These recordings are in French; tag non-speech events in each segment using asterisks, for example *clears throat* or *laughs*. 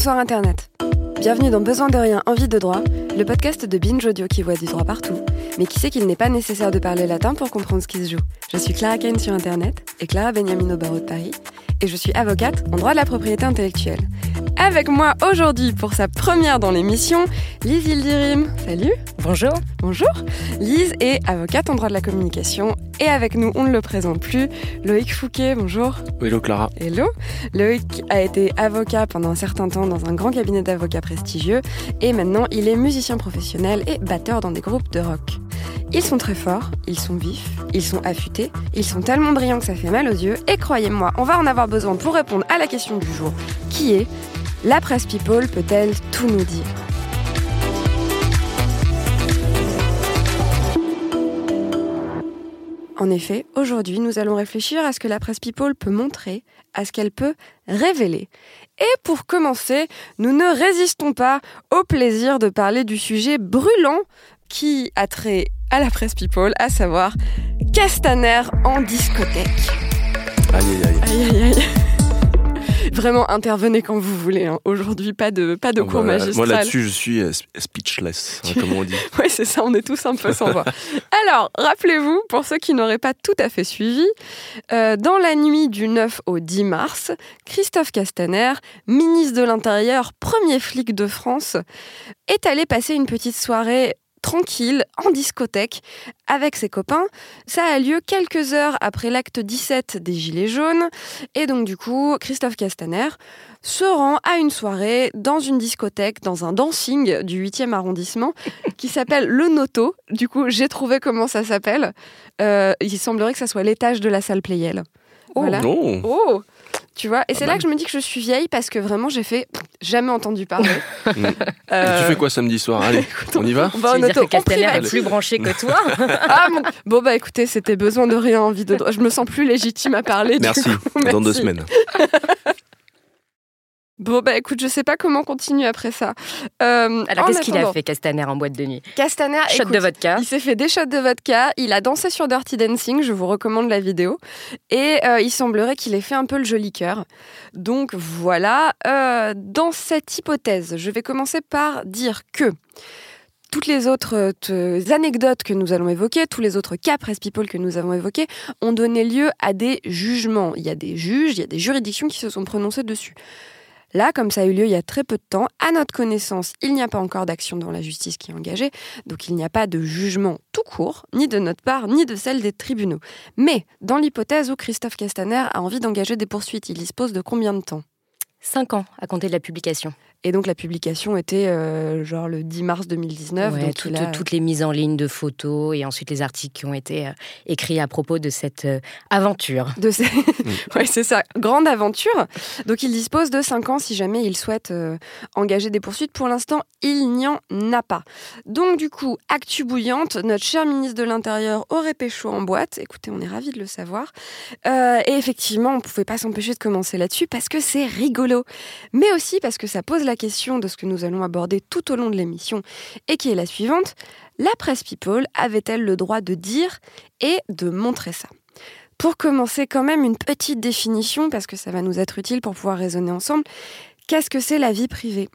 Bonsoir Internet. Bienvenue dans Besoin de rien, envie de droit, le podcast de Binge Audio qui voit du droit partout, mais qui sait qu'il n'est pas nécessaire de parler latin pour comprendre ce qui se joue. Je suis Clara Kane sur Internet et Clara Beniamino barreau de Paris, et je suis avocate en droit de la propriété intellectuelle. Avec moi aujourd'hui pour sa première dans l'émission, Lise Ildirim. Salut Bonjour Bonjour Lise est avocate en droit de la communication et avec nous, on ne le présente plus, Loïc Fouquet. Bonjour Hello Clara Hello Loïc a été avocat pendant un certain temps dans un grand cabinet d'avocats prestigieux et maintenant il est musicien professionnel et batteur dans des groupes de rock. Ils sont très forts, ils sont vifs, ils sont affûtés, ils sont tellement brillants que ça fait mal aux yeux et croyez-moi, on va en avoir besoin pour répondre à la question du jour qui est la presse people peut-elle tout nous dire? En effet, aujourd'hui, nous allons réfléchir à ce que la presse people peut montrer, à ce qu'elle peut révéler. Et pour commencer, nous ne résistons pas au plaisir de parler du sujet brûlant qui a trait à la presse people, à savoir Castaner en discothèque. Aïe aïe aïe. Aïe aïe aïe. Vraiment, intervenez quand vous voulez. hein. Aujourd'hui, pas de, pas de Ah, cours bah, magistral. Moi là-dessus, je suis euh, speechless, hein, comme on dit. *laughs* Oui, c'est ça, on est tous un peu sans voix. *laughs* Alors, rappelez-vous, pour ceux qui n'auraient pas tout à fait suivi, euh, dans la nuit du 9 au 10 mars, Christophe Castaner, ministre de l'Intérieur, premier flic de France, est allé passer une petite soirée tranquille en discothèque avec ses copains. Ça a lieu quelques heures après l'acte 17 des Gilets jaunes. Et donc du coup, Christophe Castaner se rend à une soirée dans une discothèque, dans un dancing du 8e arrondissement, *laughs* qui s'appelle Le Noto. Du coup, j'ai trouvé comment ça s'appelle. Euh, il semblerait que ça soit l'étage de la salle Playel. Voilà. Non Oh tu vois, et c'est là mal. que je me dis que je suis vieille parce que vraiment j'ai fait jamais entendu parler. Mm. Euh, Et Tu fais quoi samedi soir? Allez, *laughs* on y va? on va en auto, Castaner est plus branché que toi? *laughs* Ah, mon- Bon bah écoutez, c'était besoin de rien envie de. Je me sens plus légitime à parler. du Merci. coup, *laughs* Dans deux semaines. Bon bah écoute, je sais pas comment continuer après ça. Euh, Alors qu'est-ce qu'il a fait Castaner en boîte de nuit? Castaner, Shot écoute, de vodka. Il s'est fait des shots de vodka, il a dansé sur Dirty Dancing, je vous recommande la vidéo. Et euh, il semblerait qu'il ait fait un peu le joli cœur. Donc voilà, euh, dans cette hypothèse, je vais commencer par dire que toutes les autres anecdotes que nous allons évoquer, tous les autres cas press people que nous avons évoqués, ont donné lieu à des jugements. Il y a des juges, il y a des juridictions qui se sont prononcées dessus. Là, comme ça a eu lieu il y a très peu de temps, à notre connaissance, il n'y a pas encore d'action dans la justice qui est engagée, donc il n'y a pas de jugement tout court, ni de notre part, ni de celle des tribunaux. Mais dans l'hypothèse où Christophe Castaner a envie d'engager des poursuites, il dispose de combien de temps? 5 ans à compter de la publication. Et donc la publication était euh, genre le 10 mars 2019. Ouais, donc tout- a- Toutes les mises en ligne de photos et ensuite les articles qui ont été euh, écrits à propos de cette euh, aventure. de ces... *laughs* ouais, c'est ça, grande aventure. Donc il dispose de 5 ans si jamais il souhaite euh, engager des poursuites. Pour l'instant, il n'y en a pas. Donc du coup, actu bouillante, notre cher ministre de l'Intérieur aurait pécho en boîte. Écoutez, on est ravis de le savoir. Euh, et effectivement, on ne pouvait pas s'empêcher de commencer là-dessus parce que c'est rigolo. Mais aussi parce que ça pose la question de ce que nous allons aborder tout au long de l'émission et qui est la suivante. La presse people avait-elle le droit de dire et de montrer ça? Pour commencer, quand même, une petite définition, parce que ça va nous être utile pour pouvoir raisonner ensemble. Qu'est-ce que c'est la vie privée?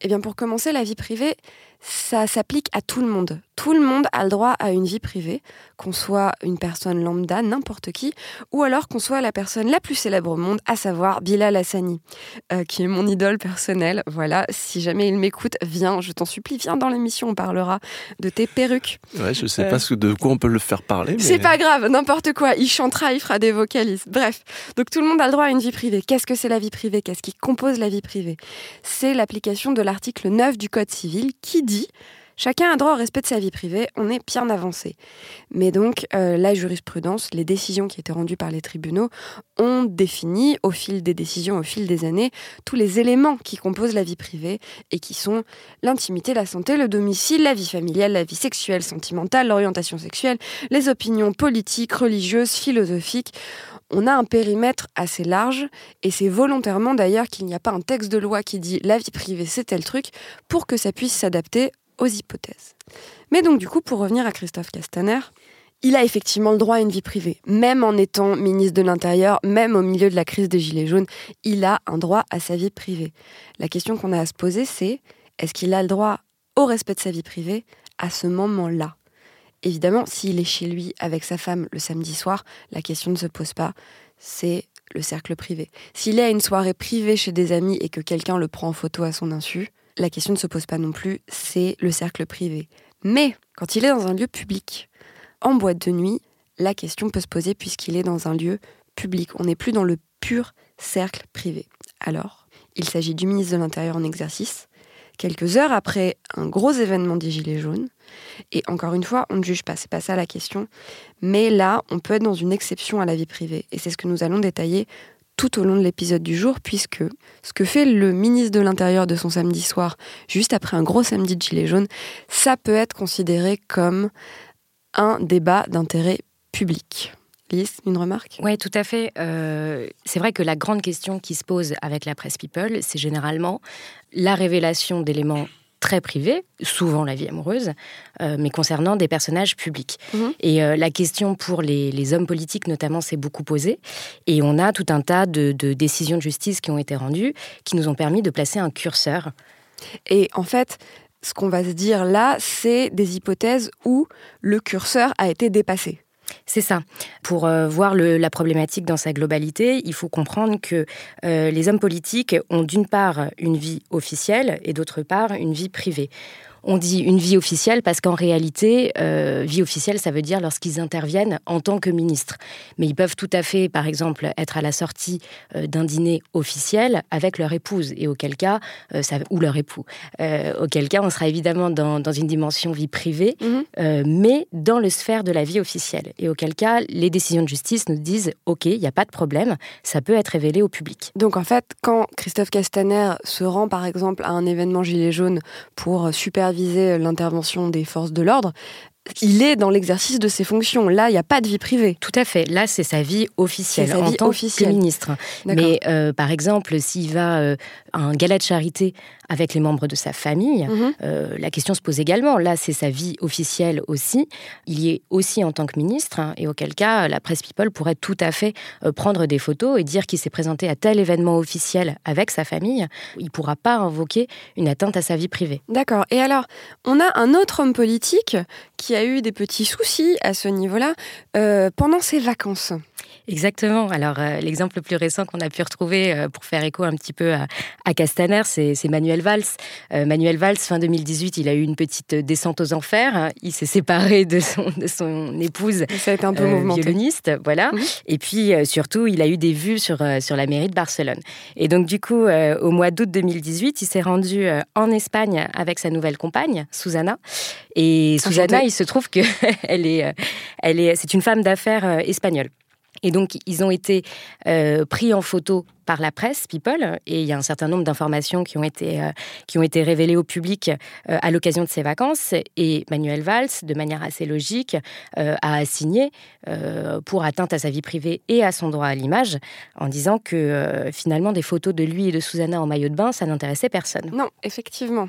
Eh bien, pour commencer, la vie privée, ça s'applique à tout le monde. Tout le monde a le droit à une vie privée, qu'on soit une personne lambda, n'importe qui, ou alors qu'on soit la personne la plus célèbre au monde, à savoir Bilal Hassani, euh, qui est mon idole personnelle. Voilà, si jamais il m'écoute, viens, je t'en supplie, viens dans l'émission, on parlera de tes perruques. Ouais, je sais Euh. pas ce- de quoi on peut le faire parler. Mais... C'est pas grave, n'importe quoi. Il chantera, il fera des vocalises. Bref, donc tout le monde a le droit à une vie privée. Qu'est-ce que c'est la vie privée? Qu'est-ce qui compose la vie privée? C'est l'application de l'article 9 du Code civil qui dit Chacun a droit au respect de sa vie privée, on est bien avancé. Mais donc, euh, la jurisprudence, les décisions qui étaient rendues par les tribunaux ont défini, au fil des décisions, au fil des années, tous les éléments qui composent la vie privée et qui sont l'intimité, la santé, le domicile, la vie familiale, la vie sexuelle, sentimentale, l'orientation sexuelle, les opinions politiques, religieuses, philosophiques. On a un périmètre assez large et c'est volontairement d'ailleurs qu'il n'y a pas un texte de loi qui dit la vie privée c'est tel truc pour que ça puisse s'adapter aux hypothèses. Mais donc du coup, pour revenir à Christophe Castaner, il a effectivement le droit à une vie privée. Même en étant ministre de l'Intérieur, même au milieu de la crise des Gilets jaunes, il a un droit à sa vie privée. La question qu'on a à se poser, c'est est-ce qu'il a le droit au respect de sa vie privée à ce moment-là? Évidemment, s'il est chez lui avec sa femme le samedi soir, la question ne se pose pas. C'est le cercle privé. S'il est à une soirée privée chez des amis et que quelqu'un le prend en photo à son insu, la question ne se pose pas non plus, c'est le cercle privé. Mais quand il est dans un lieu public, en boîte de nuit, la question peut se poser puisqu'il est dans un lieu public. On n'est plus dans le pur cercle privé. Alors, il s'agit du ministre de l'Intérieur en exercice, quelques heures après un gros événement des Gilets jaunes. Et encore une fois, on ne juge pas, c'est pas ça la question. Mais là, on peut être dans une exception à la vie privée. Et c'est ce que nous allons détailler tout au long de l'épisode du jour, puisque ce que fait le ministre de l'Intérieur de son samedi soir, juste après un gros samedi de Gilets jaunes, ça peut être considéré comme un débat d'intérêt public. Lise, une remarque? Oui, tout à fait. Euh, c'est vrai que la grande question qui se pose avec la presse People, c'est généralement la révélation d'éléments très privés, souvent la vie amoureuse, euh, mais concernant des personnages publics. Mhm. Et euh, la question pour les, hommes politiques notamment s'est beaucoup posée. Et on a tout un tas de, de, décisions de justice qui ont été rendues, qui nous ont permis de placer un curseur. Et en fait, ce qu'on va se dire là, c'est des hypothèses où le curseur a été dépassé. C'est ça. Pour euh, voir la problématique dans sa globalité, il faut comprendre que euh, les hommes politiques ont d'une part une vie officielle et d'autre part une vie privée. On dit une vie officielle parce qu'en réalité, euh, vie officielle, ça veut dire lorsqu'ils interviennent en tant que ministre. Mais ils peuvent tout à fait, par exemple, être à la sortie euh, d'un dîner officiel avec leur épouse, et auquel cas, euh, ça, ou leur époux. auquel cas, on sera évidemment dans, une dimension vie privée, mhm. mais dans le sphère de la vie officielle. Et auquel cas, les décisions de justice nous disent, OK, il n'y a pas de problème, ça peut être révélé au public. Donc en fait, quand Christophe Castaner se rend, par exemple, à un événement Gilet jaune pour super viser l'intervention des forces de l'ordre, il est dans l'exercice de ses fonctions. Là, il n'y a pas de vie privée. Tout à fait. Là, c'est sa vie officielle en tant que ministre. Mais euh, par exemple, s'il va euh, à un gala de charité avec les membres de sa famille, mhm. euh, la question se pose également. Là, c'est sa vie officielle aussi. Il y est aussi en tant que ministre, hein, et auquel cas, la presse People pourrait tout à fait prendre des photos et dire qu'il s'est présenté à tel événement officiel avec sa famille. Il ne pourra pas invoquer une atteinte à sa vie privée. D'accord. Et alors, on a un autre homme politique qui a eu des petits soucis à ce niveau-là euh, pendant ses vacances. Exactement. Alors, euh, l'exemple le plus récent qu'on a pu retrouver euh, pour faire écho un petit peu à, Castaner, c'est Manuel Valls. Manuel Valls, fin 2018, il a eu une petite descente aux enfers. Il s'est séparé de son, de son épouse Ça a été un peu mouvementé. violoniste. Voilà. Mhm. Et puis, surtout, il a eu des vues sur, sur la mairie de Barcelone. Et donc, du coup, au mois d'août 2018, il s'est rendu en Espagne avec sa nouvelle compagne, Susanna. Et Susanna, il se trouve que *laughs* elle est, euh, elle est, c'est une femme d'affaires euh, espagnole. Et donc, ils ont été euh, pris en photo par la presse, People, et il y a un certain nombre d'informations qui ont été, qui ont été révélées au public à l'occasion de ces vacances. Et Manuel Valls, de manière assez logique, a assigné pour atteinte à sa vie privée et à son droit à l'image, en disant que finalement, des photos de lui et de Susanna en maillot de bain, ça n'intéressait personne. Non, effectivement.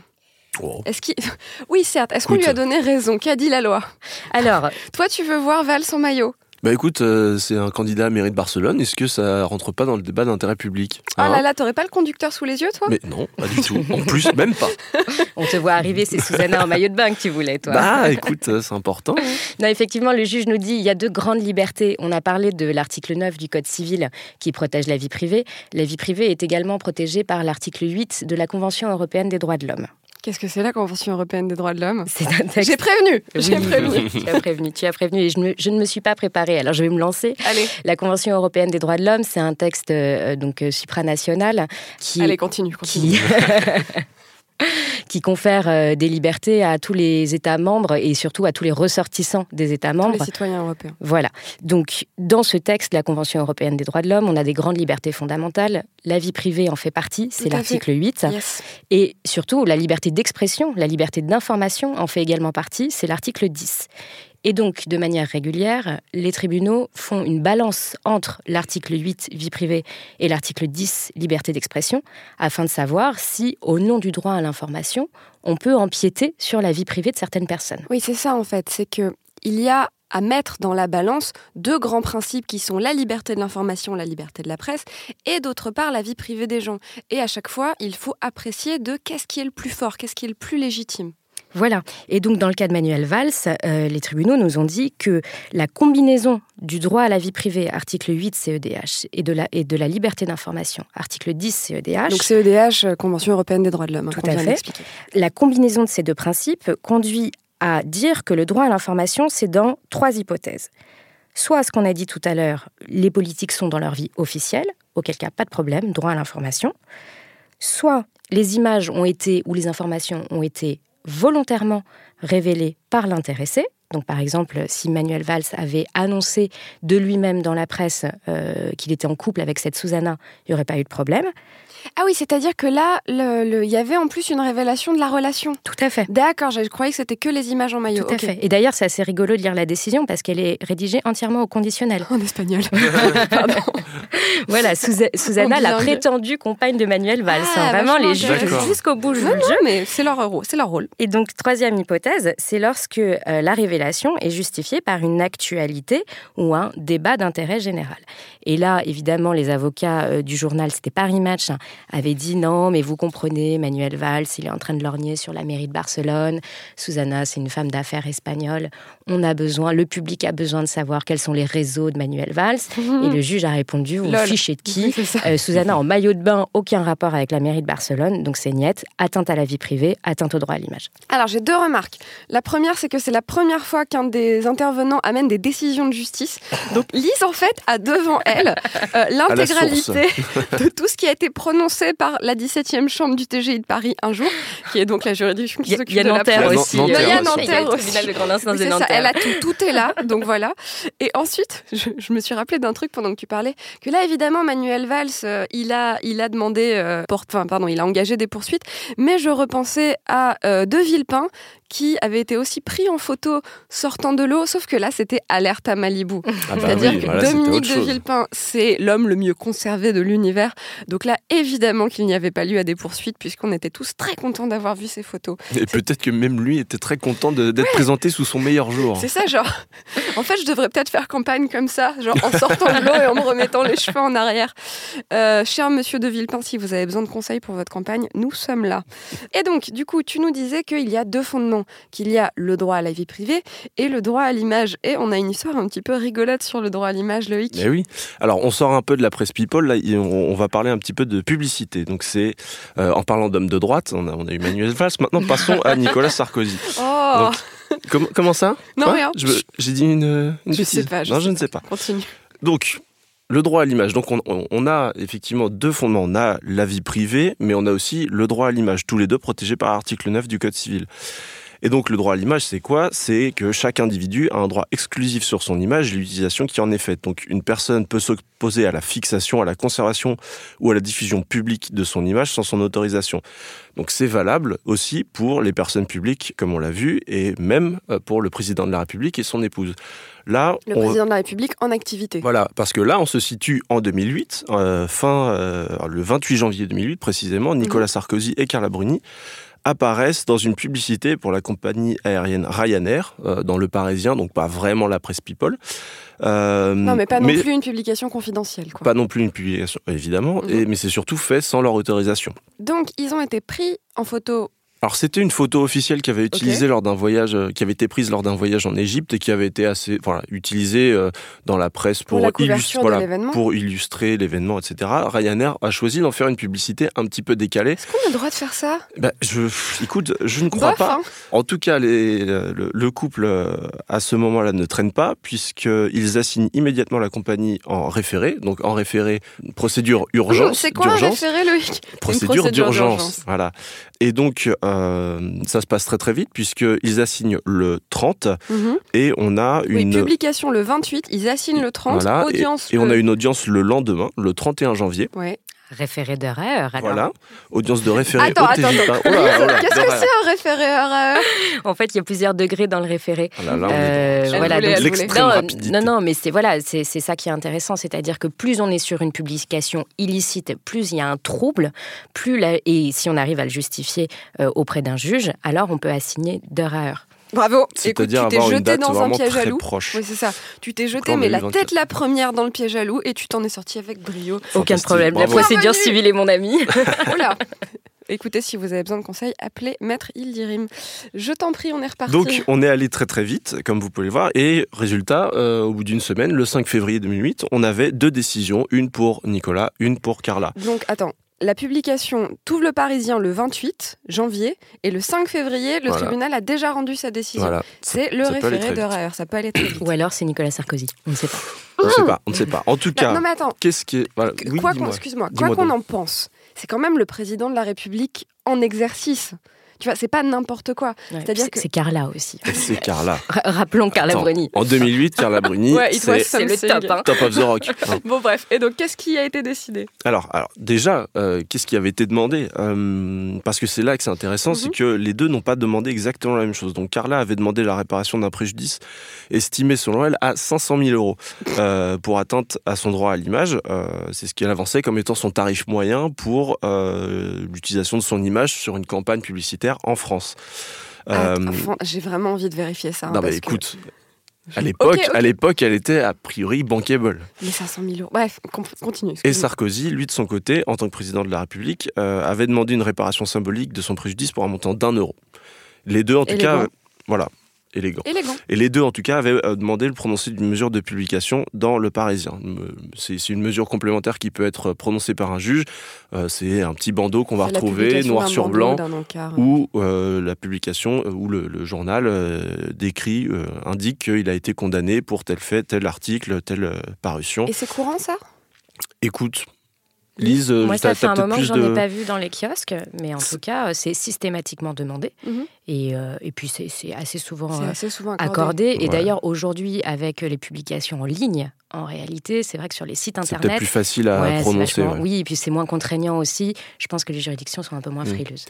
Oh. Est-ce qu'il... *laughs* Oui, certes. Est-ce qu'on lui a donné raison? Qu'a dit la loi? Alors, toi, tu veux voir Val sans maillot bah écoute, euh, c'est un candidat à mairie de Barcelone. Est-ce que ça rentre pas dans le débat d'intérêt public Ah là là, t'aurais pas le conducteur sous les yeux, toi? Mais non, pas du tout. En plus, même pas. *laughs* On te voit arriver, c'est Susanna en maillot de bain que tu voulais, toi. Bah *laughs* écoute, euh, c'est important. non, effectivement, le juge nous dit il y a deux grandes libertés. On a parlé de l'article 9 du Code civil qui protège la vie privée. La vie privée est également protégée par l'article 8 de la Convention européenne des droits de l'homme. Qu'est-ce que c'est la Convention européenne des droits de l'homme? C'est un texte. J'ai prévenu. J'ai prévenu. tu as prévenu. Tu as prévenu. Et je, ne me suis pas préparée. Alors je vais me lancer. Allez. La Convention européenne des droits de l'homme, c'est un texte euh, donc euh, supranational qui. Allez, continue. continue. qui *laughs* *laughs* confère euh, des libertés à tous les États membres et surtout à tous les ressortissants des États membres. Tous les citoyens européens. Voilà. Donc, dans ce texte, la Convention européenne des droits de l'homme, on a des grandes libertés fondamentales. La vie privée en fait partie, c'est l'article 8. Et surtout, la liberté d'expression, la liberté d'information en fait également partie, c'est l'article 10. Et donc, de manière régulière, les tribunaux font une balance entre l'article 8, vie privée, et l'article 10, liberté d'expression, afin de savoir si, au nom du droit à l'information, on peut empiéter sur la vie privée de certaines personnes. Oui, c'est ça en fait. C'est que il y a à mettre dans la balance deux grands principes qui sont la liberté de l'information, la liberté de la presse, et d'autre part la vie privée des gens. Et à chaque fois, il faut apprécier de qu'est-ce qui est le plus fort, qu'est-ce qui est le plus légitime. Voilà. Et donc, dans le cas de Manuel Valls, euh, les tribunaux nous ont dit que la combinaison du droit à la vie privée, article 8 CEDH, et de la, et de la liberté d'information, article 10 CEDH. Donc, CEDH, euh, Convention européenne des droits de l'homme. Hein, tout à fait. La combinaison de ces deux principes conduit à dire que le droit à l'information, c'est dans trois hypothèses. Soit ce qu'on a dit tout à l'heure, les politiques sont dans leur vie officielle, auquel cas pas de problème, droit à l'information. Soit les images ont été ou les informations ont été volontairement révélé par l'intéressé. Donc, par exemple, si Manuel Valls avait annoncé de lui-même dans la presse euh, qu'il était en couple avec cette Susanna, il n'y aurait pas eu de problème. Ah oui, c'est-à-dire que là, il y avait en plus une révélation de la relation. Tout à fait. D'accord, je croyais que c'était que les images en maillot. Tout à fait. Et d'ailleurs, c'est assez rigolo de lire la décision parce qu'elle est rédigée entièrement au conditionnel. En espagnol. *laughs* Pardon. *laughs* voilà, Susanna, la prétendue compagne de Manuel Valls. Ah, Vraiment, les juges jusqu'au bout jouent mais c'est leur, c'est leur rôle. Et donc, troisième hypothèse, c'est lorsque euh, la révélation est justifiée par une actualité ou un débat d'intérêt général. Et là, évidemment, les avocats euh, du journal, c'était Paris Match, hein, avait dit non, mais vous comprenez, Manuel Valls, il est en train de lorgner sur la mairie de Barcelone. Susanna, c'est une femme d'affaires espagnole. On a besoin, le public a besoin de savoir quels sont les réseaux de Manuel Valls. Et le juge a répondu, vous fichez de qui *laughs* euh, Susanna en maillot de bain, aucun rapport avec la mairie de Barcelone, donc c'est niette, atteinte à la vie privée, atteinte au droit à l'image. Alors j'ai deux remarques. La première, c'est que c'est la première fois qu'un des intervenants amène des décisions de justice. Donc Lise, en fait, a devant elle euh, *laughs* l'intégralité *laughs* de tout ce qui a été prononcé par la 17e chambre du TGI de Paris un jour, qui est donc la juridiction qui s'occupe de la aussi. Il y a Nanterre aussi. de grande instance de Nanterre. Elle a tout, est là, donc voilà. Et ensuite, je, me suis rappelé d'un truc pendant que tu parlais, que là évidemment Manuel Valls, euh, il a, demandé, euh, pardon, il a engagé des poursuites, mais je repensais à euh, De Villepin qui avait été aussi pris en photo sortant de l'eau, sauf que là, c'était alerte à Malibu. Ah bah C'est-à-dire que Dominique de Villepin, c'est l'homme le mieux conservé de l'univers. Donc là, évidemment qu'il n'y avait pas lieu à des poursuites, puisqu'on était tous très contents d'avoir vu ces photos. Et peut-être que même lui était très content d'être présenté sous son meilleur jour. C'est ça, genre. *laughs* En fait, je devrais peut-être faire campagne comme ça, genre en sortant de l'eau et en me remettant les cheveux en arrière. Euh, cher monsieur de Villepin, si vous avez besoin de conseils pour votre campagne, nous sommes là. Et donc, du coup, tu nous disais qu'il y a deux fondements qu'il y a le droit à la vie privée et le droit à l'image. Et on a une histoire un petit peu rigolote sur le droit à l'image, Loïc. Mais oui. Alors, on sort un peu de la presse people, là, on va parler un petit peu de publicité. Donc, c'est euh, en parlant d'homme de droite, on a, on a eu Manuel Valls. Maintenant, passons à Nicolas Sarkozy. *laughs* Oh comment ça? Non, rien. J'ai dit une, Je ne sais pas. non, je ne sais pas. Continue. Donc, le droit à l'image. Donc on, a effectivement deux fondements. On a la vie privée, mais on a aussi le droit à l'image, tous les deux protégés par l'article 9 du Code civil. Et donc le droit à l'image, c'est quoi? C'est que chaque individu a un droit exclusif sur son image et l'utilisation qui en est faite. Donc une personne peut s'opposer à la fixation, à la conservation ou à la diffusion publique de son image sans son autorisation. Donc c'est valable aussi pour les personnes publiques, comme on l'a vu, et même euh, pour le président de la République et son épouse. Là, le président de la République en activité. Voilà, parce que là, on se situe en 2008, euh, fin euh, le 28 janvier 2008 précisément, Nicolas mhm. Sarkozy et Carla Bruni apparaissent dans une publicité pour la compagnie aérienne Ryanair euh, dans Le Parisien, donc pas vraiment la presse People. Euh, non, mais pas non plus une publication confidentielle. Quoi. Pas non plus une publication, évidemment, mhm. et, mais c'est surtout fait sans leur autorisation. Donc, ils ont été pris en photo alors c'était une photo officielle qui avait utilisé lors d'un voyage, euh, qui avait été prise lors d'un voyage en Égypte et qui avait été assez, voilà, utilisée euh, dans la presse pour, pour, illustrer, pour illustrer l'événement, etc. Ryanair a choisi d'en faire une publicité un petit peu décalée. Est-ce qu'on a le droit de faire ça? Bah, je, écoute, je ne crois pas. Hein. En tout cas, les, le, couple euh, à ce moment-là ne traîne pas puisqu'ils assignent immédiatement la compagnie en référé, donc en référé procédure urgence. C'est quoi un référé, Loïc? Procédure d'urgence, voilà. Et donc euh, ça se passe très très vite puisqu'ils assignent le 30 mhm. et on a une... publication le 28, ils assignent le 30, audience... Et, on a une audience le lendemain, le 31 janvier. Ouais. Référé d'erreur. Voilà, audience de référé. Attends, attends, Qu'est-ce que c'est un référé erreur En fait, il y a plusieurs degrés dans le référé. Là, là, euh, voilà, non, non, non, mais c'est voilà, c'est ça qui est intéressant, c'est-à-dire que plus on est sur une publication illicite, plus il y a un trouble, plus et si on arrive à le justifier euh, auprès d'un juge, alors on peut assigner heure. Bravo. Écoute, C'est-à-dire tu t'es avoir une jeté date dans un piège à très loup. proche. Oui, c'est ça. Tu t'es jeté, mais la 2024. tête la première dans le piège à loup et tu t'en es sorti avec brio. Aucun problème. La bravo. procédure Bienvenue. civile est mon ami. *laughs* Oula *laughs* Écoutez, si vous avez besoin de conseils, appelez Maître Ildirim. Je t'en prie, on est reparti. Donc, on est allé très très vite, comme vous pouvez le voir, et résultat, euh, au bout d'une semaine, le 5 février 2008, on avait deux décisions, une pour Nicolas, une pour Carla. Donc, attends. La publication T'ouvre le Parisien le 28 janvier et le 5 février, le Voilà. tribunal a déjà rendu sa décision. Voilà. C'est le ça référé de. Raher, ça peut aller très vite. Ou alors c'est Nicolas Sarkozy. On ne sait pas. On ne sait pas, on ne sait pas. En tout Bah, cas, non mais attends, qu'est-ce qui est... voilà, que- oui, quoi qu'on, excuse-moi, quoi qu'on en pense, c'est quand même le président de la République en exercice. Tu vois, c'est pas n'importe quoi. Ouais, C'est-à-dire c'est- que- C'est Carla aussi. *laughs* C'est Carla. Ra- Rappelons Carla Attends, Bruni. En 2008, Carla Bruni, Ouais, it was c'est le top. hein. top of the rock. *laughs* Bon bref, et donc qu'est-ce qui a été décidé? Alors, alors déjà, euh, qu'est-ce qui avait été demandé? Euh, Parce que c'est là que c'est intéressant, Mhm. c'est que les deux n'ont pas demandé exactement la même chose. Donc Carla avait demandé la réparation d'un préjudice estimé selon elle à 500 000 euros euh, pour atteinte à son droit à l'image. Euh, c'est ce qu'elle avançait comme étant son tarif moyen pour euh, l'utilisation de son image sur une campagne publicitaire en France. Ah, Euh, J'ai vraiment envie de vérifier ça. hein, non, parce écoute, à l'époque, ok. à l'époque, elle était a priori bankable. Mais 500 000 euros. Bref, continue. Et. Sarkozy, lui de son côté, en tant que président de la République, euh, avait demandé une réparation symbolique de son préjudice pour un montant d'un euro. Les deux, en tout cas, euh, voilà, élégant. Élégant. Et les deux, en tout cas, avaient euh, demandé le prononcé d'une mesure de publication dans Le Parisien. Euh, C'est une mesure complémentaire qui peut être prononcée par un juge. Euh, C'est un petit bandeau qu'on va retrouver noir sur blanc où euh, la publication, où le, le journal euh, décrit, indique qu'il a été condamné pour tel fait, tel article, telle parution. Et c'est courant ça? Écoute, Lise, euh, Moi, ça fait un moment que j'en de... ai pas vu dans les kiosques, mais en tout cas, euh, c'est systématiquement demandé. Mhm. Et, euh, et puis, c'est c'est assez souvent C'est assez souvent accordé. accordé. Et Ouais. d'ailleurs, aujourd'hui, avec les publications en ligne, en réalité, c'est vrai que sur les sites C'est peut-être internet. plus facile à ouais, c'est prononcer. ouais. Oui, et puis c'est moins contraignant aussi. Je pense que les juridictions sont un peu moins Mm. frileuses.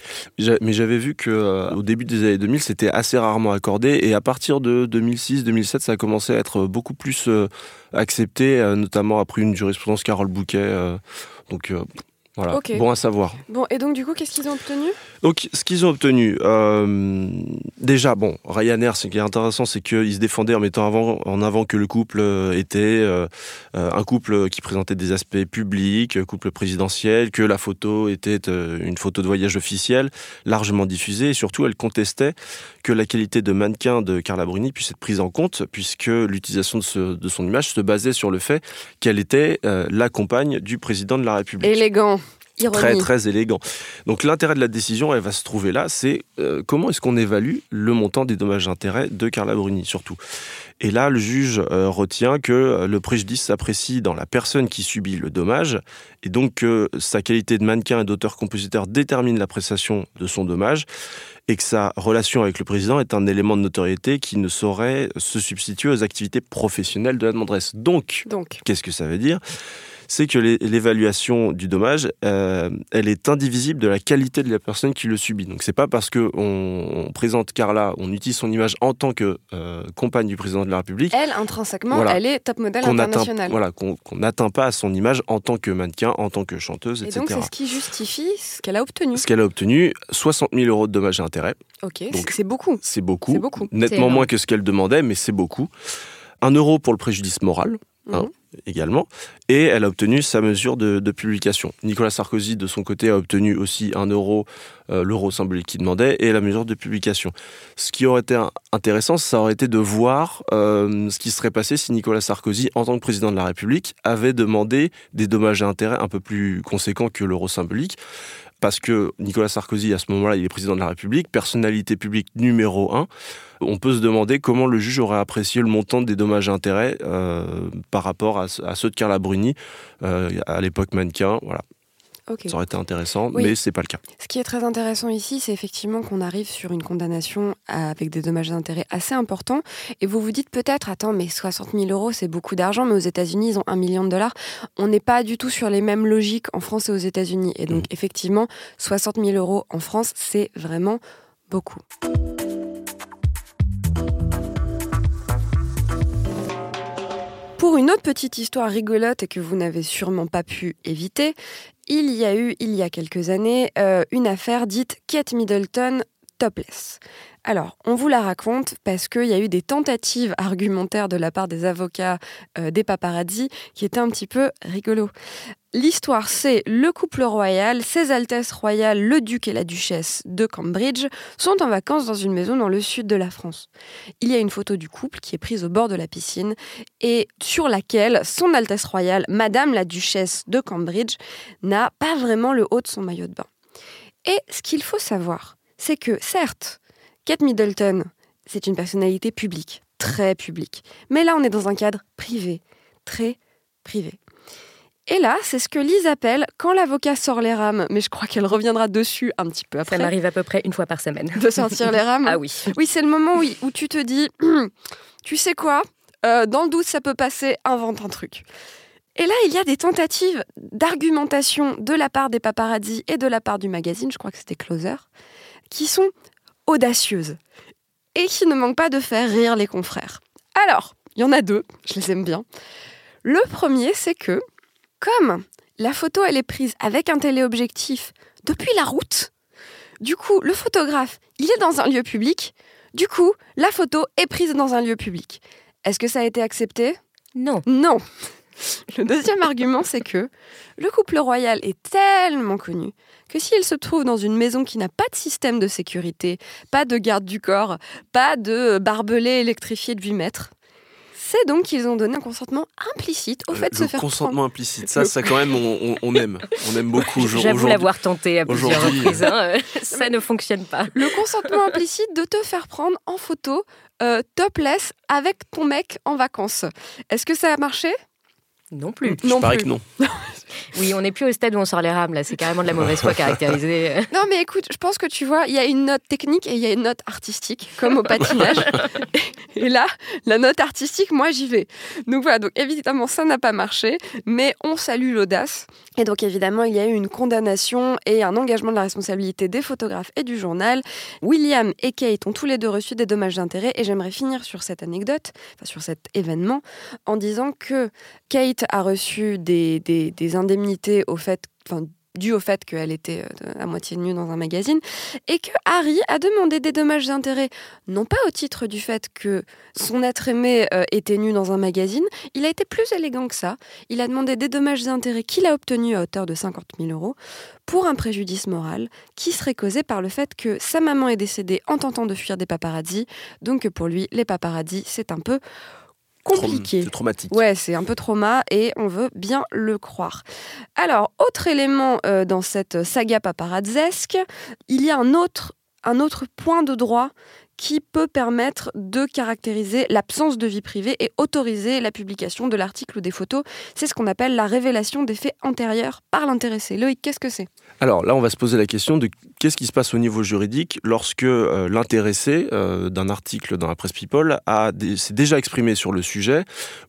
Mais j'avais vu que euh, au début des années 2000, c'était assez rarement accordé, et à partir de 2006-2007, ça a commencé à être beaucoup plus euh, accepté, notamment après une jurisprudence Carole Bouquet. Donc euh, voilà, bon à savoir. Bon, et donc du coup, qu'est-ce qu'ils ont obtenu? Donc, ce qu'ils ont obtenu, euh, déjà, bon, Ryanair, ce qui est intéressant, c'est qu'ils se défendaient en mettant avant, en avant que le couple euh, était euh, un couple qui présentait des aspects publics, couple présidentiel, que la photo était euh, une photo de voyage officielle, largement diffusée, et surtout, elle contestait que la qualité de mannequin de Carla Bruni puisse être prise en compte, puisque l'utilisation de, ce- de son image se basait sur le fait qu'elle était la compagne du président de la République Élégant. Ironie. très très élégant. Donc l'intérêt de la décision, elle va se trouver là, c'est euh, comment est-ce qu'on évalue le montant des dommages-intérêts de Carla Bruni surtout? Et là, le juge euh, retient que euh, le préjudice s'apprécie dans la personne qui subit le dommage, et donc que sa qualité de mannequin et d'auteur-compositeur détermine l'appréciation de son dommage, et que sa relation avec le président est un élément de notoriété qui ne saurait se substituer aux activités professionnelles de la demanderesse. Donc, Donc, Qu'est-ce que ça veut dire? C'est que l'é- l'évaluation du dommage, euh, elle est indivisible de la qualité de la personne qui le subit. Donc c'est pas parce que on, on présente Carla, on utilise son image en tant que euh, compagne du président de la République, elle, intrinsèquement, Voilà. elle est top modèle qu'on atteint, international. voilà, qu'on n'atteint pas à son image en tant que mannequin, en tant que chanteuse, Et etc. donc, c'est ce qui justifie ce qu'elle a obtenu. Ce qu'elle a obtenu, 60 000 euros de dommages et intérêts, Ok, Donc, c'est- beaucoup. c'est beaucoup, C'est beaucoup. Nettement moins que ce qu'elle demandait, mais c'est beaucoup. Un euro pour le préjudice moral, Hein. Également, et elle a obtenu sa mesure de, publication. Nicolas Sarkozy, de son côté, a obtenu aussi un euro, euh, l'euro symbolique qu'il demandait, et la mesure de publication. Ce qui aurait été intéressant, ça aurait été de voir euh, ce qui serait passé si Nicolas Sarkozy, en tant que président de la République, avait demandé des dommages et intérêts un peu plus conséquents que l'euro symbolique. Parce que Nicolas Sarkozy, à ce moment-là, il est président de la République, personnalité publique numéro un. On peut se demander comment le juge aurait apprécié le montant des dommages et intérêts euh, par rapport à, à ceux de Carla Bruni, euh, à l'époque mannequin. Voilà, Ça aurait été intéressant, Oui. mais c'est pas le cas. Ce qui est très intéressant ici, c'est effectivement qu'on arrive sur une condamnation avec des dommages d'intérêt assez importants. Et vous vous dites peut-être, attends, mais 60 000 euros, c'est beaucoup d'argent, mais aux États-Unis, ils ont un million de dollars. On n'est pas du tout sur les mêmes logiques en France et aux États-Unis. Et donc, effectivement, 60 000 euros en France, c'est vraiment beaucoup. Pour une autre petite histoire rigolote et que vous n'avez sûrement pas pu éviter, il y a eu, il y a quelques années, euh, une affaire dite Kate Middleton topless. Alors, on vous la raconte parce qu'il y a eu des tentatives argumentaires de la part des avocats euh, des paparazzi qui étaient un petit peu rigolos. L'histoire, c'est le couple royal, ses Altesses royales, le duc et la duchesse de Cambridge, sont en vacances dans une maison dans le sud de la France. Il y a une photo du couple qui est prise au bord de la piscine et sur laquelle son Altesse royale, Madame la duchesse de Cambridge, n'a pas vraiment le haut de son maillot de bain. Et ce qu'il faut savoir, c'est que certes, Kate Middleton, c'est une personnalité publique, très publique, mais là on est dans un cadre privé, très privé. Et là, c'est ce que Lise appelle quand l'avocat sort les rames, mais je crois qu'elle reviendra dessus un petit peu après. Ça m'arrive à peu près une fois par semaine. De sortir les rames *laughs* Ah oui. Oui, c'est le moment où, où, tu te dis, *clears throat* tu sais quoi, euh, dans le doute, ça peut passer, invente un truc. Et là, il y a des tentatives d'argumentation de la part des paparazzi et de la part du magazine, je crois que c'était Closer, qui sont audacieuses et qui ne manquent pas de faire rire les confrères. Alors, il y en a deux, je les aime bien. Le premier, c'est que comme la photo, elle est prise avec un téléobjectif depuis la route, du coup, le photographe, il est dans un lieu public, du coup, la photo est prise dans un lieu public. Est-ce que ça a été accepté? Non. Non. Le deuxième argument, c'est que le couple royal est tellement connu que s'il se trouve dans une maison qui n'a pas de système de sécurité, pas de garde du corps, pas de barbelé électrifié de 8 mètres, c'est donc qu'ils ont donné un consentement implicite au fait de se faire consentement prendre. implicite, ça, ça quand même, on, on- on aime. On aime beaucoup. aujourd'hui. J'avoue l'avoir tenté à plusieurs aujourd'hui- reprises. hein, *laughs* euh, Ça ne fonctionne pas. Le consentement implicite de te faire prendre en photo euh, topless avec ton mec en vacances. Est-ce que ça a marché? Non plus. Je Non parie plus. que non. *laughs* Oui, on n'est plus au stade où on sort les rames, là. C'est carrément de la mauvaise foi caractérisée. *laughs* Non, mais écoute, je pense que tu vois, il y a une note technique et il y a une note artistique, comme au patinage. *laughs* et là, la note artistique, moi, j'y vais. Donc voilà, donc évidemment, ça n'a pas marché, mais on salue l'audace. Et donc évidemment, il y a eu une condamnation et un engagement de la responsabilité des photographes et du journal. William et Kate ont tous les deux reçu des dommages d'intérêt et j'aimerais finir sur cette anecdote, enfin sur cet événement, en disant que Kate a reçu des, des, des indemnités au fait, au fait qu'elle était euh, à moitié nue dans un magazine, et que Harry a demandé des dommages d'intérêt, non pas au titre du fait que son être aimé euh, était nu dans un magazine, il a été plus élégant que ça. Il a demandé des dommages d'intérêt qu'il a obtenus à hauteur de 50 000 euros pour un préjudice moral qui serait causé par le fait que sa maman est décédée en tentant de fuir des paparazzis, donc pour lui, les paparazzis, c'est un peu compliqué. C'est traumatique. Ouais, c'est un peu trauma et on veut bien le croire. Alors, autre élément euh, dans cette saga paparazzesque, il y a un autre, un autre point de droit qui peut permettre de caractériser l'absence de vie privée et autoriser la publication de l'article ou des photos. C'est ce qu'on appelle la révélation des faits antérieurs par l'intéressé. Loïc, qu'est-ce que c'est? Alors là, on va se poser la question de qu'est-ce qui se passe au niveau juridique lorsque euh, l'intéressé euh, d'un article dans la presse People s'est déjà exprimé sur le sujet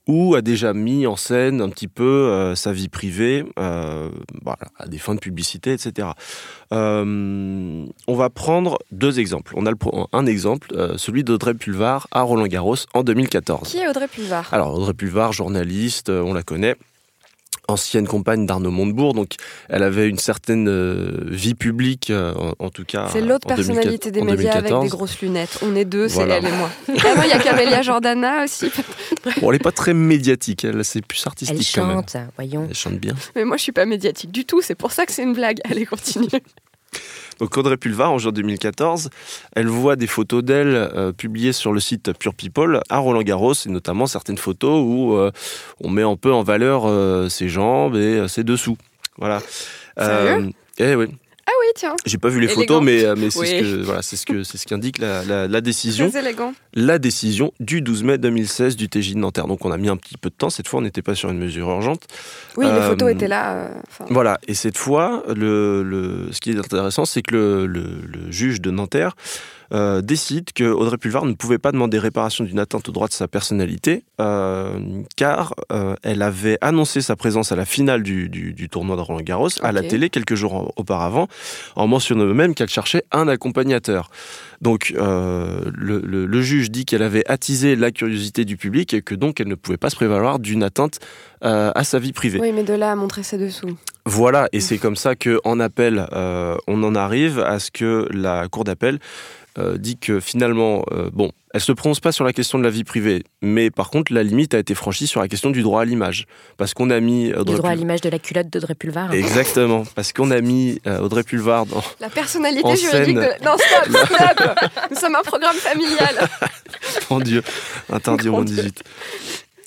ou a déjà mis en scène un petit peu euh, sa vie privée à des fins de publicité, etc. On va prendre deux exemples. On a un exemple, euh, celui d'Audrey Pulvar à Roland Garros en 2014. Qui est Audrey Pulvar? Alors, Audrey Pulvar, journaliste, euh, on la connaît. Ancienne compagne d'Arnaud Montebourg, donc elle avait une certaine euh, vie publique, euh, en, en tout cas. C'est l'autre en 2004 personnalité des médias avec 2014. des grosses lunettes. On est deux, c'est elle et moi. Ah non, il y a Camélia Jordana aussi. Bon, elle n'est pas très médiatique, elle, c'est plus Elle artistique quand même. chante, voyons. Elle chante bien. Mais moi, je suis pas médiatique du tout. C'est pour ça que c'est une blague. Allez, continue. Donc Audrey Pulvar, en juin 2014, elle voit des photos d'elle euh, publiées sur le site Pure People à Roland Garros, et notamment certaines photos où euh, on met un peu en valeur euh, ses jambes et ses dessous. Voilà. Sérieux? Eh oui. Ah oui, tiens. J'ai pas vu les Élégant. photos, mais, euh, mais c'est Oui. ce que voilà, c'est ce que c'est ce qu'indique la, la, la décision, la décision du 12 mai 2016 du TJ de Nanterre. Donc on a mis un petit peu de temps. Cette fois, on n'était pas sur une mesure urgente. Oui, les Euh, photos étaient là. euh, Voilà. Et cette fois, le, le- ce qui est intéressant, c'est que le, le- le juge de Nanterre euh, décide que Audrey Pulvar ne pouvait pas demander réparation d'une atteinte au droit de sa personnalité, euh, car euh, elle avait annoncé sa présence à la finale du, du- du tournoi de Roland Garros à la télé quelques jours auparavant, en mentionnant même qu'elle cherchait un accompagnateur. Donc le, le- le juge dit qu'elle avait attisé la curiosité du public et que donc elle ne pouvait pas se prévaloir d'une atteinte à sa vie privée. Oui, mais de là à montrer ses dessous. Voilà, et c'est comme ça que en appel, on en arrive à ce que la cour d'appel euh, dit que finalement, euh, bon, elle se prononce pas sur la question de la vie privée, mais par contre, la limite a été franchie sur la question du droit à l'image. Parce qu'on a mis. Du droit à l'image de la culotte d'Audrey Pulvar. Exactement. Parce qu'on a mis Audrey Pulvar dans. La personnalité juridique de. Non, stop, stop Nous sommes un programme familial. *laughs* Mon Dieu, interdit au moins 18.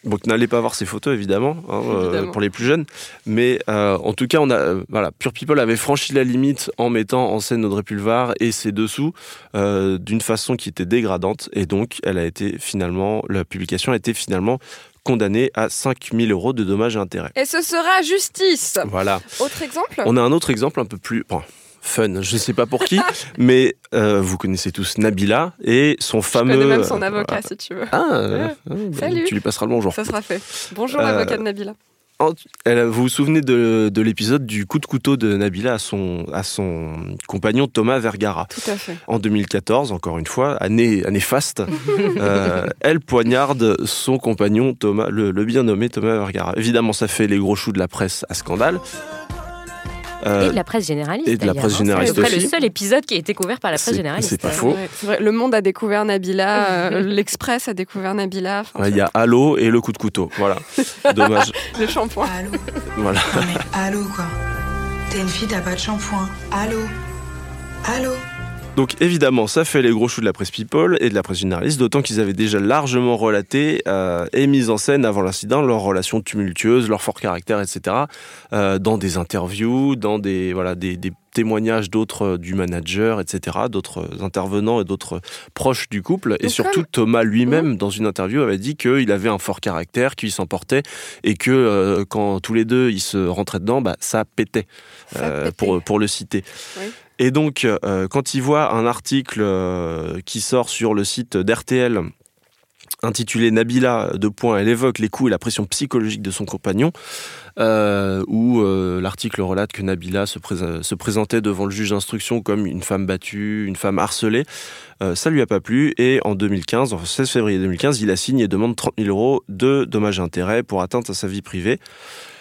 Donc n'allez pas voir ces photos évidemment, hein, euh, pour les plus jeunes, mais euh, en tout cas on a euh, voilà Pure People avait franchi la limite en mettant en scène Audrey Pulvar et ses dessous d'une façon qui était dégradante et donc elle a été finalement la publication a été finalement condamnée à 5000 euros de dommages et intérêts. Et ce sera justice. Voilà. Autre exemple? On a un autre exemple un peu plus fun, je ne sais pas pour qui, *laughs* mais euh, vous connaissez tous Nabila et son fameux. Je connais même son avocat si tu veux. Ah, euh, bah, Salut. Tu lui passeras le bonjour. Ça sera fait. Bonjour l'avocat euh, de Nabila. vous vous souvenez de, l'épisode du coup de couteau de Nabila à son, à son compagnon Thomas Vergara? Tout à fait. En 2014, encore une fois, année, année faste, *laughs* elle poignarde son compagnon Thomas, le, le bien nommé Thomas Vergara. Évidemment, ça fait les gros choux de la presse à scandale. Euh, et de la presse généraliste. Et de la presse hein. généraliste C'est le seul épisode qui a été couvert par la presse généraliste. C'est pas faux. le Monde a découvert Nabila, *laughs* euh, l'Express a découvert Nabila. Il y a Allo et le coup de couteau. Voilà. *laughs* Dommage. le shampoing. Allô. Voilà. allô quoi. T'es une fille, t'as pas de shampoing. Allô. Allô. Donc évidemment, ça fait les gros choux de la presse People et de la presse généraliste, d'autant qu'ils avaient déjà largement relaté euh, et mis en scène avant l'incident leurs relations tumultueuses, leur fort caractère, etc. Euh, dans des interviews, dans des voilà des, témoignages d'autres euh, du manager, etc., d'autres intervenants et d'autres proches du couple. Et surtout, Thomas lui-même, mmh. dans une interview, avait dit qu'il avait un fort caractère, qu'il s'emportait et que quand tous les deux ils se rentraient dedans, bah, ça pétait, Pour, pour le citer. Oui. Et donc, euh, quand il voit un article euh, qui sort sur le site d'RTL intitulé Nabila, de points, elle évoque les coups et la pression psychologique de son compagnon, euh, où l'article relate que Nabila se, se, présentait devant le juge d'instruction comme une femme battue, une femme harcelée. ça lui a pas plu et en 2015, en 16 février 2015, il a signé et demande 30 000 euros de dommages et intérêts pour atteinte à sa vie privée.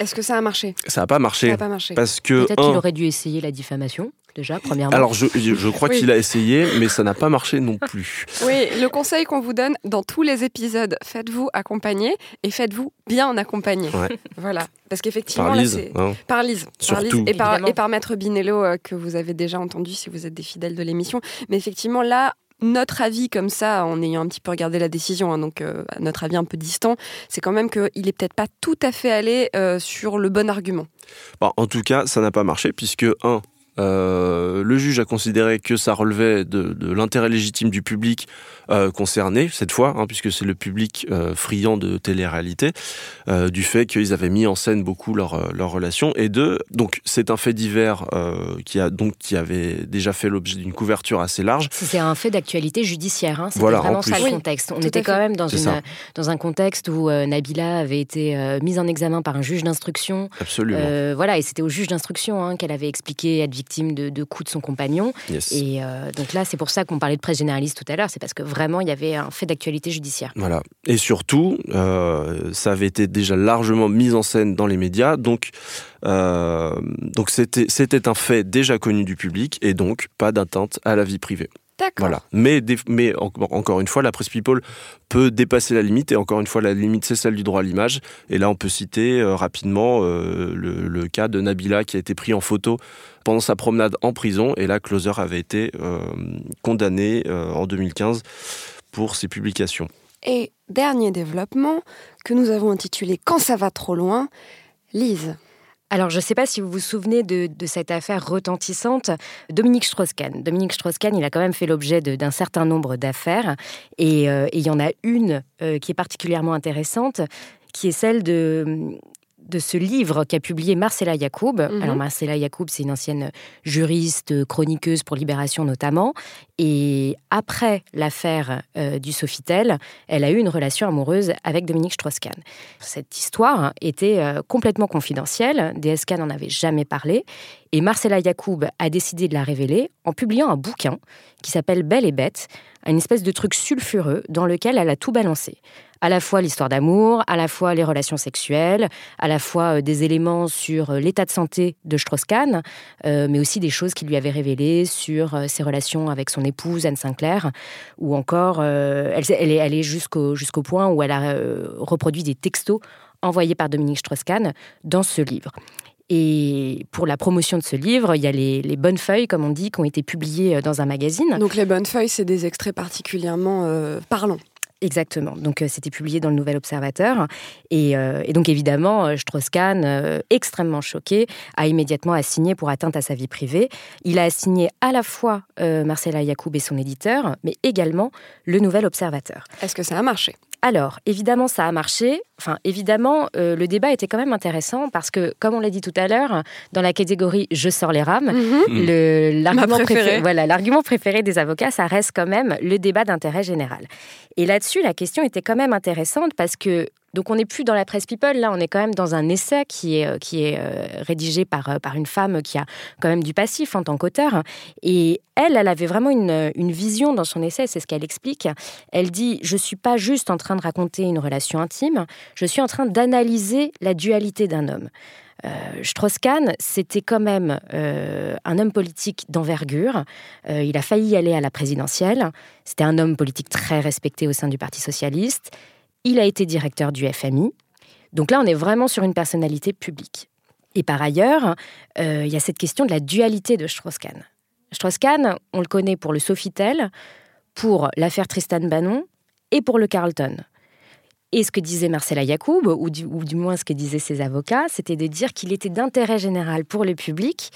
Est-ce que ça a marché? Ça n'a pas marché. Ça pas marché. Parce que peut-être qu'il aurait dû essayer la diffamation déjà, premièrement Alors, je, je crois qu'il a essayé, mais ça n'a pas marché non *laughs* plus. Oui, le conseil qu'on vous donne dans tous les épisodes, faites-vous accompagner et faites-vous bien accompagner. Voilà. Parce qu'effectivement, par Lise, hein. par Lise, Surtout. et, par, et par Maître Binello, euh, que vous avez déjà entendu si vous êtes des fidèles de l'émission. Mais effectivement, là, notre avis comme ça, en ayant un petit peu regardé la décision, hein, donc euh, notre avis un peu distant, c'est quand même qu'il est peut-être pas tout à fait allé euh, sur le bon argument. Bon, en tout cas, ça n'a pas marché puisque, un, euh, le juge a considéré que ça relevait de, l'intérêt légitime du public euh, concerné, cette fois, hein, puisque c'est le public euh, friand de télé-réalité, du fait qu'ils avaient mis en scène beaucoup leur, leur relation. Et deux, donc c'est un fait divers qui, a, donc, qui avait déjà fait l'objet d'une couverture assez large. C'est un fait d'actualité judiciaire, hein, c'était vraiment ça le contexte. On était quand même dans, une, dans un contexte où Nabila avait été mise en examen par un juge d'instruction. Absolument. voilà, et c'était au juge d'instruction hein, qu'elle avait expliqué être victime de, coups de son compagnon. Et euh, donc là, c'est pour ça qu'on parlait de presse généraliste tout à l'heure, c'est parce que vraiment, il y avait un fait d'actualité judiciaire. Voilà. Et surtout, euh, ça avait été déjà largement mis en scène dans les médias, donc euh, donc c'était c'était un fait déjà connu du public et donc pas d'atteinte à la vie privée. Voilà. Mais, mais encore une fois, la presse people peut dépasser la limite, et encore une fois, la limite, c'est celle du droit à l'image. Et là, on peut citer euh, rapidement euh, le, cas de Nabila qui a été pris en photo pendant sa promenade en prison, et là, Closer avait été euh, condamné en 2015 pour ses publications. Et dernier développement que nous avons intitulé Quand ça va trop loin, Lise. Alors, je ne sais pas si vous vous souvenez de, cette affaire retentissante, Dominique Strauss-Kahn. Dominique Strauss-Kahn, il a quand même fait l'objet d'un certain nombre d'affaires, et, euh, il y en a une euh, qui est particulièrement intéressante, qui est celle de, de ce livre qu'a publié Marcella Yacoub. Mhm. Alors Marcella Yacoub, c'est une ancienne juriste, chroniqueuse pour Libération notamment. Et après l'affaire euh, du Sofitel, elle a eu une relation amoureuse avec Dominique Strauss-Kahn. Cette histoire était euh, complètement confidentielle. DSK n'en avait jamais parlé. Et Marcella Yacoub a décidé de la révéler en publiant un bouquin qui s'appelle Belle et Bête, une espèce de truc sulfureux dans lequel elle a tout balancé à la fois l'histoire d'amour, à la fois les relations sexuelles, à la fois euh, des éléments sur euh, l'état de santé de Strauss-Kahn, euh, mais aussi des choses qu'il lui avait révélées sur ses relations avec son épouse Anne Sinclair, ou encore elle, est allée jusqu'au jusqu'au point où elle a reproduit des textos envoyés par Dominique Strauss-Kahn dans ce livre. Et pour la promotion de ce livre, il y a les, les, bonnes feuilles, comme on dit, qui ont été publiées dans un magazine. Donc les bonnes feuilles, c'est des extraits particulièrement parlants. Exactement. Donc, euh, c'était publié dans le Nouvel Observateur. Et, euh, donc, évidemment, euh, Strauss-Kahn, extrêmement choqué, a immédiatement assigné pour atteinte à sa vie privée. Il a assigné à la fois Marcella Yacoub et son éditeur, mais également le Nouvel Observateur. Est-ce que ça a marché? Alors, évidemment, ça a marché. Enfin, évidemment, le débat était quand même intéressant parce que, comme on l'a dit tout à l'heure, dans la catégorie je sors les rames, mhm. l'argument préféré. voilà, l'argument préféré des avocats, ça reste quand même le débat d'intérêt général. Et là-dessus, la question était quand même intéressante parce que donc on n'est plus dans la presse people, là on est quand même dans un essai qui est, euh, qui est euh, rédigé par, euh, par une femme qui a quand même du passif en tant qu'auteur. Et elle, elle avait vraiment une, une vision dans son essai, c'est ce qu'elle explique. Elle dit, je ne suis pas juste en train de raconter une relation intime, je suis en train d'analyser la dualité d'un homme. Euh, Strauss-Kahn, c'était quand même un homme politique d'envergure. Il a failli aller à la présidentielle. C'était un homme politique très respecté au sein du Parti socialiste. Il a été directeur du FMI. Donc là, on est vraiment sur une personnalité publique. Et par ailleurs, il y a cette question de la dualité de Strauss-Kahn. Strauss-Kahn, on le connaît pour le Sofitel, pour l'affaire Tristan Bannon et pour le Carlton. Et ce que disait Marcella Yacoub, ou du moins ce que disaient ses avocats, c'était de dire qu'il était d'intérêt général pour le public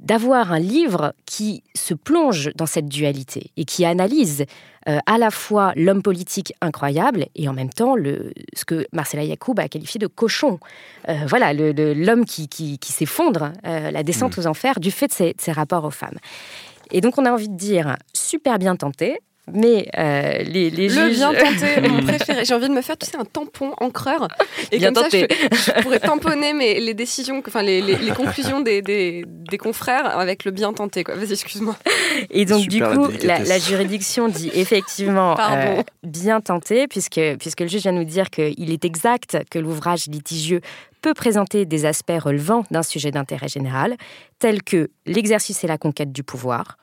d'avoir un livre qui se plonge dans cette dualité et qui analyse euh, à la fois l'homme politique incroyable et en même temps le, ce que Marcella Yacoub a qualifié de cochon. Euh, voilà, l'homme qui, qui, s'effondre, euh, la descente mmh. aux enfers du fait de ses, de ses rapports aux femmes. Et donc on a envie de dire super bien tenté, mais euh, les, les le bien tenté, mon *laughs* préféré. J'ai envie de me faire, tu sais, un tampon encreur. Et comme ça, je, pourrais tamponner mes, les décisions, enfin les, les, conclusions des, des, des, confrères avec le bien tenté. Vas-y, excuse-moi. Et donc, du coup, la, juridiction dit effectivement euh, bien tenté, puisque, puisque le juge vient nous dire qu'il est exact que l'ouvrage litigieux peut présenter des aspects relevant d'un sujet d'intérêt général, tels que l'exercice et la conquête du pouvoir,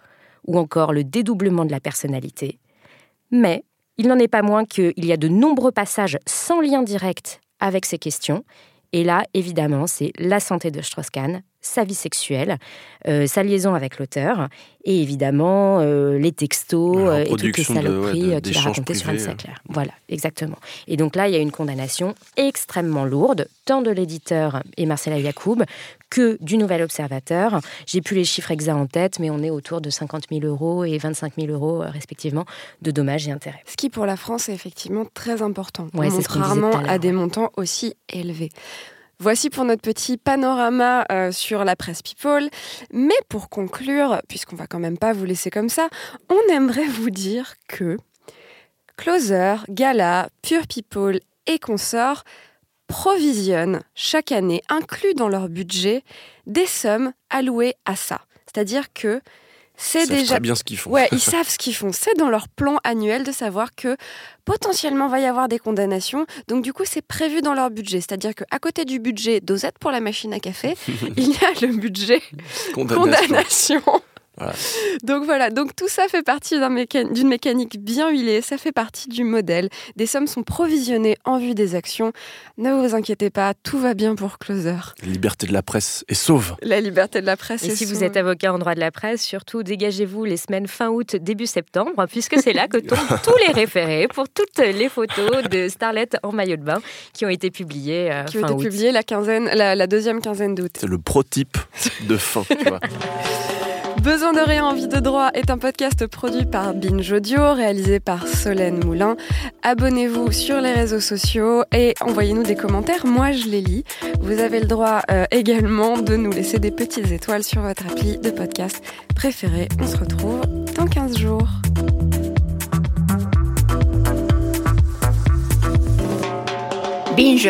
ou encore le dédoublement de la personnalité. Mais il n'en est pas moins qu'il y a de nombreux passages sans lien direct avec ces questions. Et là, évidemment, c'est la santé de Strauss-Kahn, sa vie sexuelle, euh, sa liaison avec l'auteur, et évidemment euh, les textos euh, et toutes les saloperies qu'il a racontées sur Anne Sinclair. Voilà, exactement. Et donc là, il y a une condamnation extrêmement lourde, tant de l'éditeur et Marcella Yacoub que du Nouvel Observateur. J'ai plus les chiffres exacts en tête, mais on est autour de 50 000 euros et 25 000 euros respectivement de dommages et intérêts. Ce qui pour la France est effectivement très important, ouais, contrairement à des montants aussi élevés. Voici pour notre petit panorama euh, sur la presse People. Mais pour conclure, puisqu'on va quand même pas vous laisser comme ça, on aimerait vous dire que Closer, Gala, Pure People et consorts provisionnent chaque année, inclus dans leur budget, des sommes allouées à ça. C'est-à-dire que c'est déjà très bien ce qu'ils font. Ouais, *laughs* ils savent ce qu'ils font. C'est dans leur plan annuel de savoir que potentiellement va y avoir des condamnations. Donc du coup, c'est prévu dans leur budget. C'est-à-dire qu'à côté du budget dosette pour la machine à café, *laughs* il y a le budget condamnation. Donc voilà, donc tout ça fait partie d'une mécanique bien huilée, ça fait partie du modèle. Des sommes sont provisionnées en vue des actions. Ne vous inquiétez pas, tout va bien pour Closer. La liberté de la presse est sauve. La liberté de la presse Et si vous êtes avocat en droit de la presse, surtout dégagez-vous les semaines fin août, début septembre, puisque c'est là que *laughs* tombent tous les référés pour toutes les photos de Starlet en maillot de bain qui ont été publiées euh, qui ont été publiées la, quinzaine, la, la deuxième quinzaine d'août. C'est le prototype de fin, tu vois. *laughs* Besoin de rien, envie de droit est un podcast produit par Binge Audio, réalisé par Solène Moulin. Abonnez-vous sur les réseaux sociaux et envoyez-nous des commentaires. Moi, je les lis. Vous avez le droit euh, également de nous laisser des petites étoiles sur votre appli de podcast préféré. On se retrouve dans 15 jours. Binge